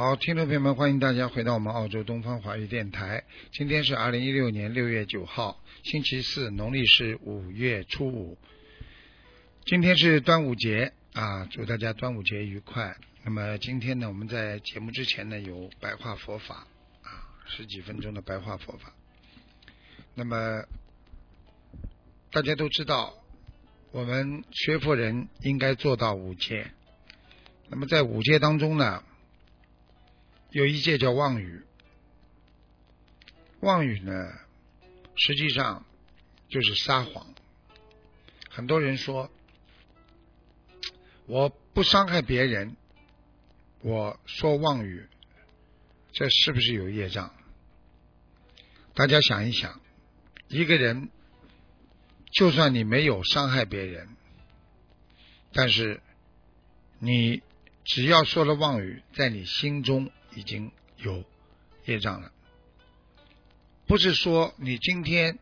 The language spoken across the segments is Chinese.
好，听众朋友们，欢迎大家回到我们澳洲东方华语电台。今天是二零一六年六月九号，星期四，农历是五月初五。今天是端午节啊，祝大家端午节愉快。那么今天呢，我们在节目之前呢，有白话佛法啊，十几分钟的白话佛法。那么大家都知道，我们学佛人应该做到五戒。那么在五戒当中呢，有一戒叫妄语。妄语呢，实际上就是撒谎。很多人说，我不伤害别人，我说妄语，这是不是有业障？大家想一想。一个人，就算你没有伤害别人，但是你只要说了妄语，在你心中已经有业障了。不是说你今天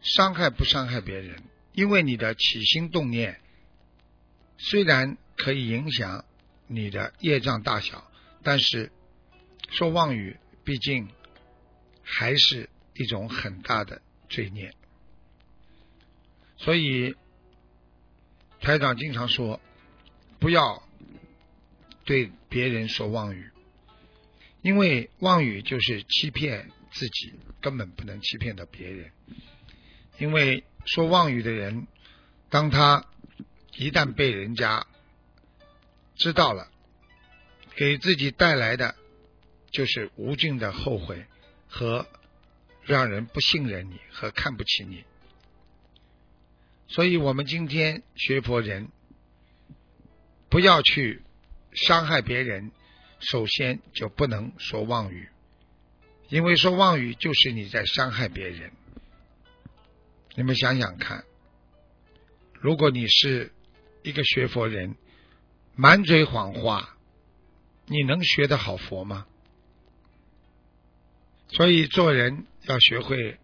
伤害不伤害别人，因为你的起心动念虽然可以影响你的业障大小，但是说妄语毕竟还是一种很大的。罪孽，所以台长经常说，不要对别人说妄语，因为妄语就是欺骗自己，根本不能欺骗到别人。因为说妄语的人，当他一旦被人家知道了，给自己带来的就是无尽的后悔和。让人不信任你和看不起你，所以我们今天学佛人不要去伤害别人，首先就不能说妄语，因为说妄语就是你在伤害别人。你们想想看，如果你是一个学佛人，满嘴谎话，你能学得好佛吗？所以做人。要学会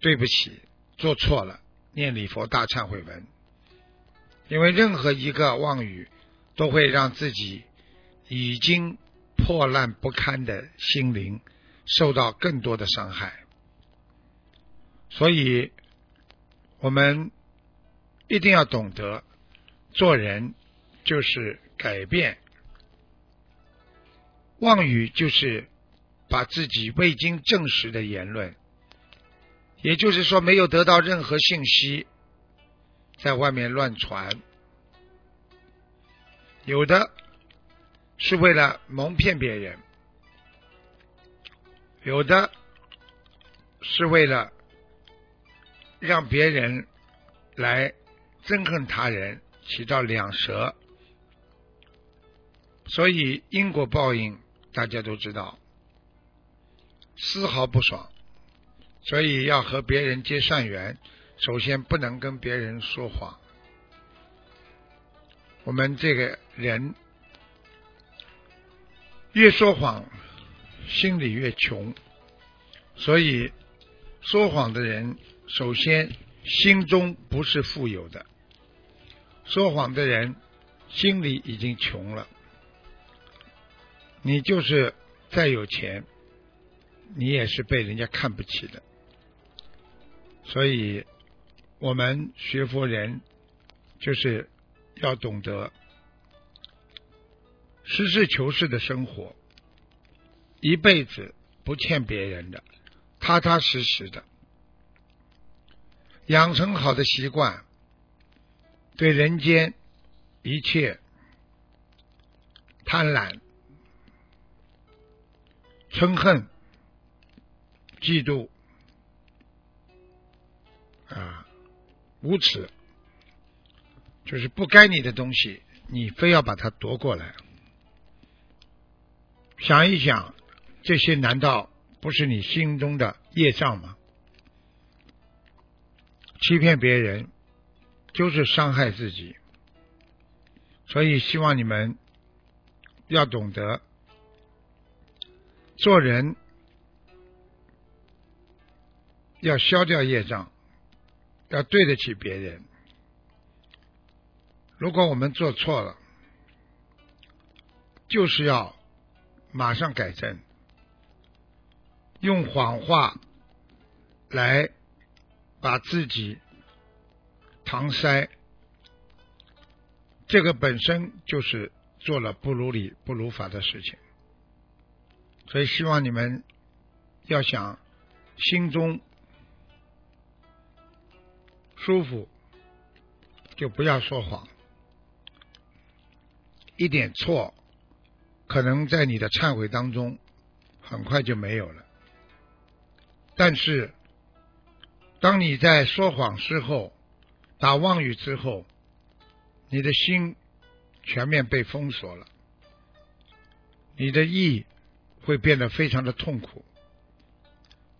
对不起，做错了，念礼佛大忏悔文。因为任何一个妄语，都会让自己已经破烂不堪的心灵受到更多的伤害。所以，我们一定要懂得，做人就是改变，妄语就是。把自己未经证实的言论，也就是说没有得到任何信息，在外面乱传，有的是为了蒙骗别人，有的是为了让别人来憎恨他人，起到两舌，所以因果报应大家都知道。丝毫不爽，所以要和别人结善缘，首先不能跟别人说谎。我们这个人越说谎，心里越穷，所以说谎的人首先心中不是富有的，说谎的人心里已经穷了。你就是再有钱。你也是被人家看不起的，所以我们学佛人就是要懂得实事求是的生活，一辈子不欠别人的，踏踏实实的，养成好的习惯，对人间一切贪婪、嗔恨。嫉妒啊，无耻，就是不该你的东西，你非要把它夺过来。想一想，这些难道不是你心中的业障吗？欺骗别人就是伤害自己，所以希望你们要懂得做人，要消掉业障，要对得起别人。如果我们做错了，就是要马上改正，用谎话来把自己搪塞，这个本身就是做了不如理不如法的事情。所以希望你们要想心中舒服，就不要说谎。一点错，可能在你的忏悔当中很快就没有了。但是，当你在说谎之后、打妄语之后，你的心全面被封锁了，你的意会变得非常的痛苦。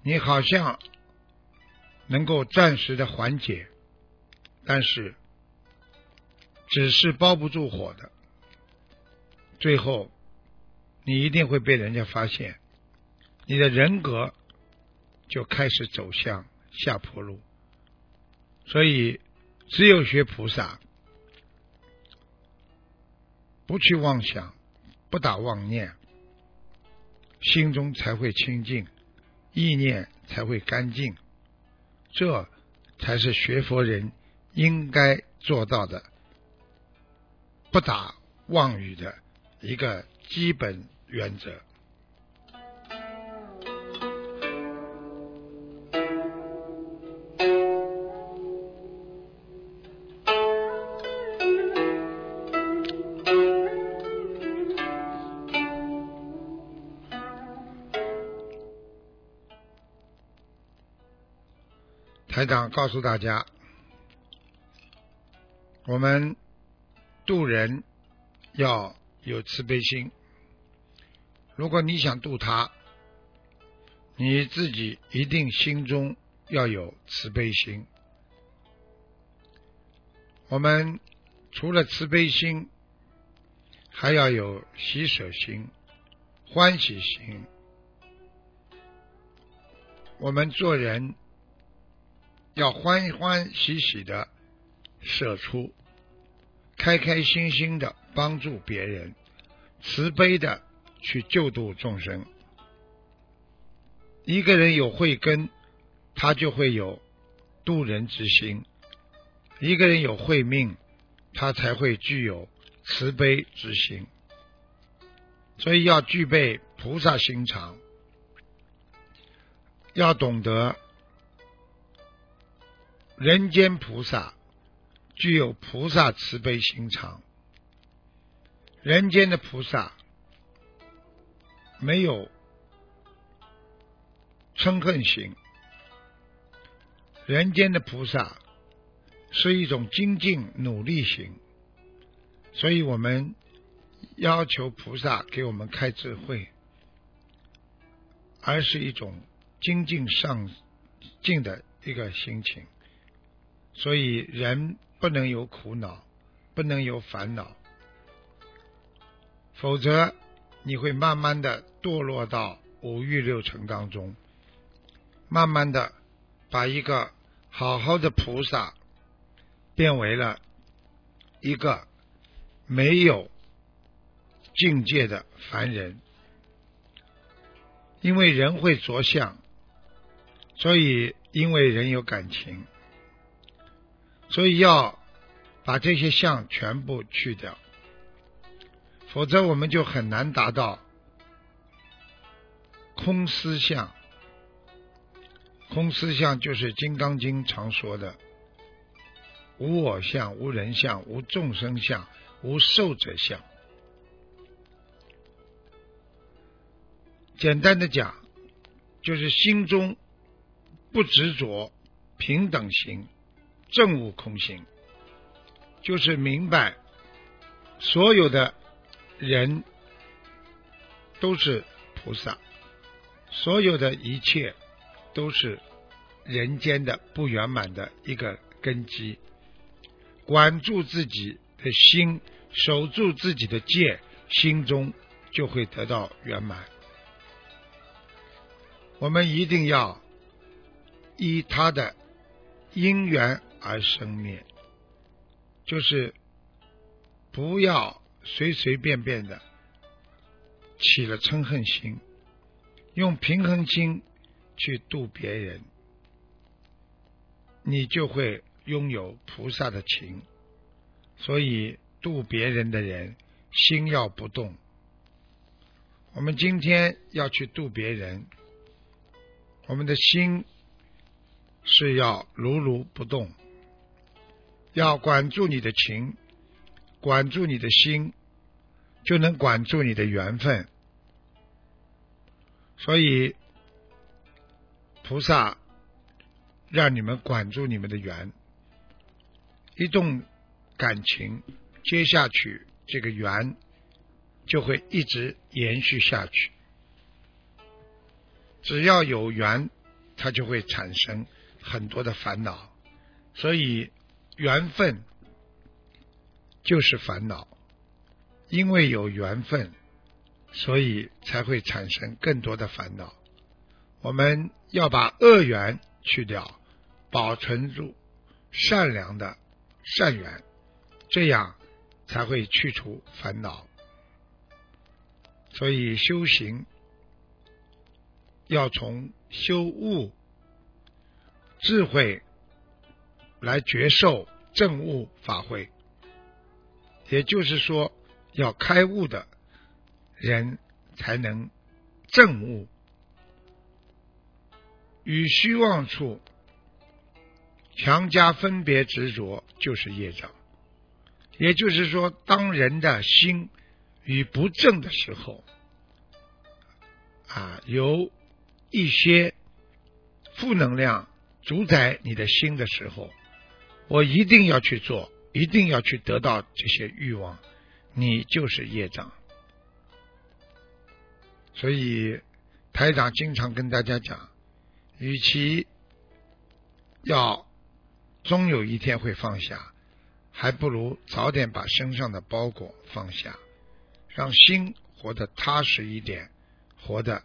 你好像能够暂时的缓解，但是纸是包不住火的。最后，你一定会被人家发现，你的人格就开始走向下坡路。所以，只有学菩萨，不去妄想，不打妄念，心中才会清净，意念才会干净。这才是学佛人应该做到的，不打妄语的。一个基本原则。台长告诉大家，我们渡人要。有慈悲心，如果你想度他，你自己一定心中要有慈悲心。我们除了慈悲心，还要有喜舍心、欢喜心。我们做人要欢欢喜喜的舍出，开开心心的。帮助别人，慈悲的去救度众生。一个人有慧根，他就会有渡人之心；一个人有慧命，他才会具有慈悲之心。所以要具备菩萨心肠，要懂得人间菩萨具有菩萨慈悲心肠。人间的菩萨没有嗔恨心，人间的菩萨是一种精进努力型，所以我们要求菩萨给我们开智慧，而是一种精进上进的一个心情。所以人不能有苦恼，不能有烦恼。否则，你会慢慢的堕落到五欲六尘当中，慢慢的把一个好好的菩萨变为了一个没有境界的凡人。因为人会着相，所以因为人有感情，所以要把这些相全部去掉。否则，我们就很难达到空思相。空思相就是《金刚经》常说的“无我相、无人相、无众生相、无寿者相”。简单的讲，就是心中不执着平等心、正悟空心，就是明白。所有的人都是菩萨，所有的一切都是人间的不圆满的一个根基。管住自己的心，守住自己的戒，心中就会得到圆满。我们一定要依他的因缘而生灭，就是不要随随便便的起了嗔恨心，用平衡心去度别人，你就会。拥有菩萨的情，所以度别人的人心要不动。我们今天要去度别人，我们的心是要如如不动，要管住你的情，管住你的心，就能管住你的缘分。所以菩萨让你们管住你们的缘。一动感情，接下去这个缘就会一直延续下去。只要有缘，它就会产生很多的烦恼。所以缘分就是烦恼，因为有缘分，所以才会产生更多的烦恼。我们要把恶缘去掉，保存住善良的。善缘，这样才会去除烦恼。所以修行要从修悟、智慧来觉受正悟法会，也就是说，要开悟的人才能正悟。与虚妄处。强加分别执着就是业障，也就是说，当人的心与不正的时候，啊，有一些负能量主宰你的心的时候，我一定要去做，一定要去得到这些欲望，你就是业障。所以台长经常跟大家讲，与其要。终有一天会放下，还不如早点把身上的包裹放下，让心活得踏实一点，活得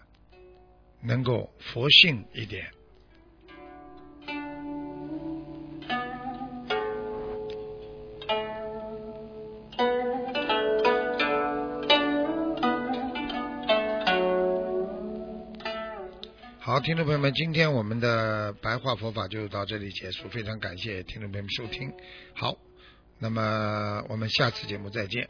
能够佛性一点。听众朋友们，今天我们的白话佛法就到这里结束，非常感谢听众朋友们收听。好，那么我们下次节目再见。